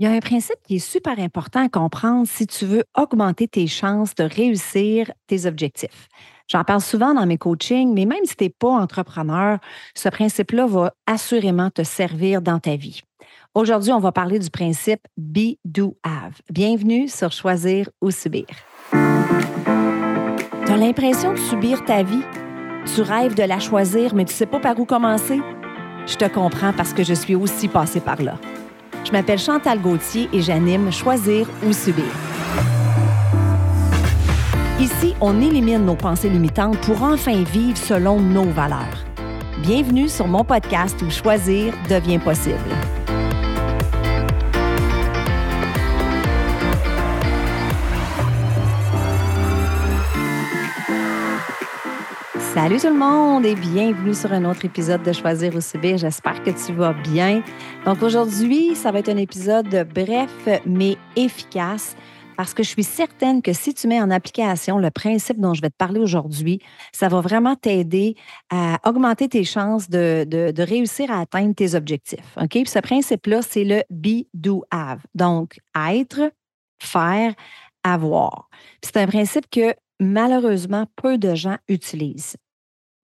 Il y a un principe qui est super important à comprendre si tu veux augmenter tes chances de réussir tes objectifs. J'en parle souvent dans mes coachings, mais même si tu n'es pas entrepreneur, ce principe-là va assurément te servir dans ta vie. Aujourd'hui, on va parler du principe Be, Do, Have. Bienvenue sur Choisir ou Subir. Tu as l'impression de subir ta vie? Tu rêves de la choisir, mais tu ne sais pas par où commencer? Je te comprends parce que je suis aussi passée par là. Je m'appelle Chantal Gauthier et j'anime Choisir ou Subir. Ici, on élimine nos pensées limitantes pour enfin vivre selon nos valeurs. Bienvenue sur mon podcast où choisir devient possible. Salut tout le monde et bienvenue sur un autre épisode de Choisir ou Subir. J'espère que tu vas bien. Donc aujourd'hui, ça va être un épisode bref mais efficace parce que je suis certaine que si tu mets en application le principe dont je vais te parler aujourd'hui, ça va vraiment t'aider à augmenter tes chances de, de, réussir à atteindre tes objectifs. OK? Puis ce principe-là, c'est le be, do, have. Donc, être, faire, avoir. C'est un principe que malheureusement peu de gens utilisent.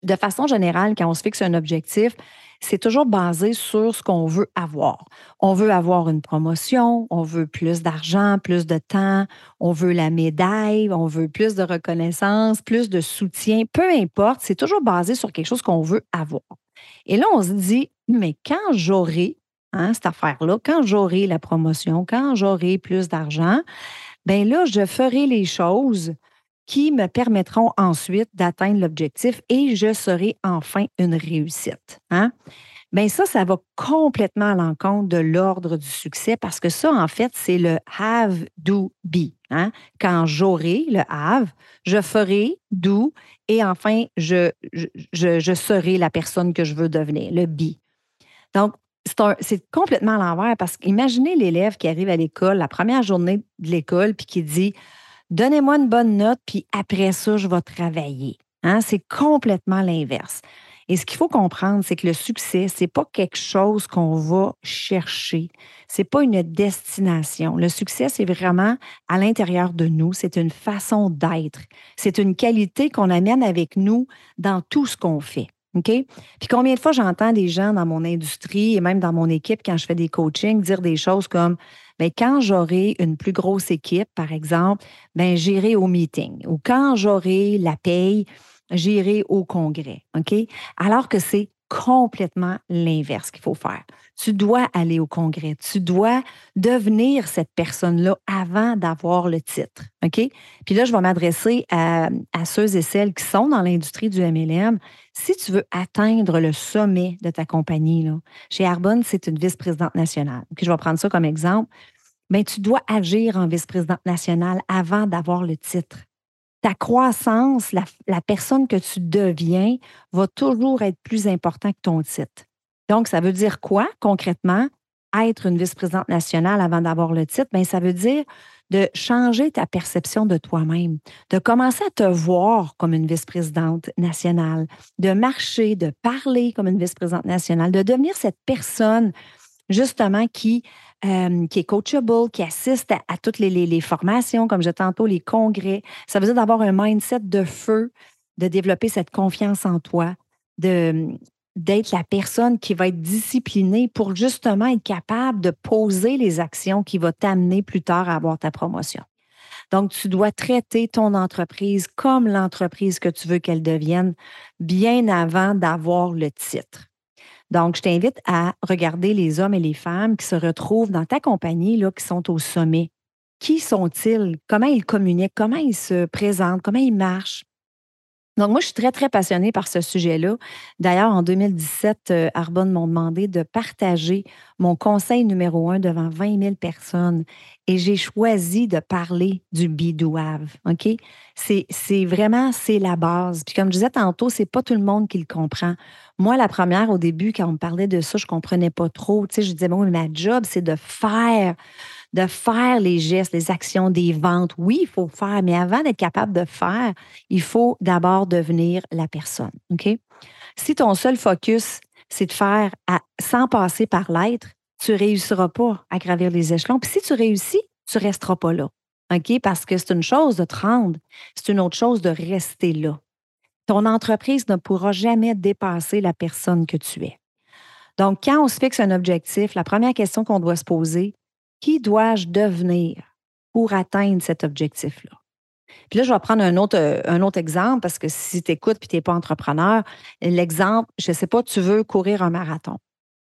De façon générale, quand on se fixe un objectif, c'est toujours basé sur ce qu'on veut avoir. On veut avoir une promotion, on veut plus d'argent, plus de temps, on veut la médaille, on veut plus de reconnaissance, plus de soutien, peu importe, c'est toujours basé sur quelque chose qu'on veut avoir. Et là, on se dit, mais quand j'aurai hein, cette affaire-là, quand j'aurai la promotion, quand j'aurai plus d'argent, ben là, je ferai les choses qui me permettront ensuite d'atteindre l'objectif et je serai enfin une réussite. Hein? Bien, ça, ça va complètement à l'encontre de l'ordre du succès parce que ça, en fait, c'est le have, do, be. Hein? Quand j'aurai le have, je ferai, do, et enfin, je, je, je serai la personne que je veux devenir, le be. Donc, c'est complètement à l'envers parce qu'imaginez l'élève qui arrive à l'école, la première journée de l'école, puis qui dit Donnez-moi une bonne note, puis après ça, je vais travailler. Hein? C'est complètement l'inverse. Et ce qu'il faut comprendre, c'est que le succès, ce n'est pas quelque chose qu'on va chercher. Ce n'est pas une destination. Le succès, c'est vraiment à l'intérieur de nous. C'est une façon d'être. C'est une qualité qu'on amène avec nous dans tout ce qu'on fait. OK? Puis combien de fois j'entends des gens dans mon industrie et même dans mon équipe quand je fais des coachings dire des choses comme ben, quand j'aurai une plus grosse équipe, par exemple, ben, j'irai au meeting. Ou quand j'aurai la paye, j'irai au congrès. OK? Alors que c'est complètement l'inverse qu'il faut faire. Tu dois aller au congrès. Tu dois devenir cette personne-là avant d'avoir le titre. OK? Puis là, je vais m'adresser à, ceux et celles qui sont dans l'industrie du MLM. Si tu veux atteindre le sommet de ta compagnie, là, chez Arbonne, c'est une vice-présidente nationale. Puis je vais prendre ça comme exemple. Bien, tu dois agir en vice-présidente nationale avant d'avoir le titre ta croissance, la, personne que tu deviens, va toujours être plus important que ton titre. Donc, ça veut dire quoi concrètement? Être une vice-présidente nationale avant d'avoir le titre, bien, ça veut dire de changer ta perception de toi-même, de commencer à te voir comme une vice-présidente nationale, de marcher, de parler comme une vice-présidente nationale, de devenir cette personne justement qui euh, qui est coachable, qui assiste à, toutes les, formations, comme je tantôt, les congrès. Ça veut dire d'avoir un mindset de feu, de développer cette confiance en toi, de, d'être la personne qui va être disciplinée pour justement être capable de poser les actions qui vont t'amener plus tard à avoir ta promotion. Donc, tu dois traiter ton entreprise comme l'entreprise que tu veux qu'elle devienne bien avant d'avoir le titre. Donc, je t'invite à regarder les hommes et les femmes qui se retrouvent dans ta compagnie, là, qui sont au sommet. Qui sont-ils? Comment ils communiquent? Comment ils se présentent? Comment ils marchent? Donc, moi, je suis très, très passionnée par ce sujet-là. D'ailleurs, en 2017, euh, Arbonne m'ont demandé de partager mon conseil numéro un devant 20 000 personnes. Et j'ai choisi de parler du bidouave. OK? C'est vraiment, c'est la base. Puis comme je disais tantôt, c'est pas tout le monde qui le comprend. Moi, la première, au début, quand on me parlait de ça, je comprenais pas trop. Tu sais, je disais, bon, ma job, c'est de faire de faire les gestes, les actions des ventes. Oui, il faut faire, mais avant d'être capable de faire, il faut d'abord devenir la personne. OK? Si ton seul focus, c'est de faire sans passer par l'être, tu réussiras pas à gravir les échelons. Puis si tu réussis, tu resteras pas là. OK? Parce que c'est une chose de te rendre, c'est une autre chose de rester là. Ton entreprise ne pourra jamais dépasser la personne que tu es. Donc, quand on se fixe un objectif, la première question qu'on doit se poser, qui dois-je devenir pour atteindre cet objectif-là? Puis là, je vais prendre un autre, euh, exemple parce que si tu écoutes et tu n'es pas entrepreneur, l'exemple, je ne sais pas, tu veux courir un marathon.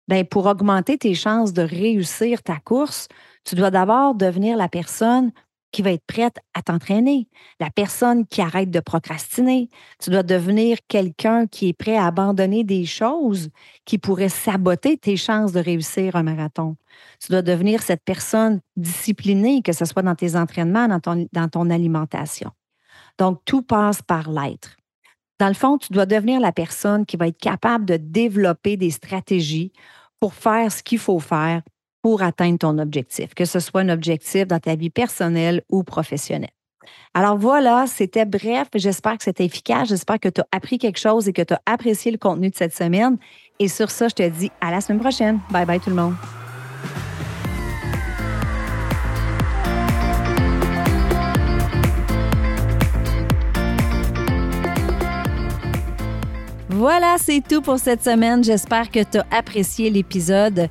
Bien, pour augmenter tes chances de réussir ta course, tu dois d'abord devenir la personne qui va être prête à t'entraîner, la personne qui arrête de procrastiner. Tu dois devenir quelqu'un qui est prêt à abandonner des choses qui pourraient saboter tes chances de réussir un marathon. Tu dois devenir cette personne disciplinée, que ce soit dans tes entraînements, dans ton, alimentation. Donc, tout passe par l'être. Dans le fond, tu dois devenir la personne qui va être capable de développer des stratégies pour faire ce qu'il faut faire pour atteindre ton objectif, que ce soit un objectif dans ta vie personnelle ou professionnelle. Alors voilà, c'était bref. J'espère que c'était efficace. J'espère que tu as appris quelque chose et que tu as apprécié le contenu de cette semaine. Et sur ça, je te dis à la semaine prochaine. Bye bye tout le monde. Voilà, c'est tout pour cette semaine. J'espère que tu as apprécié l'épisode.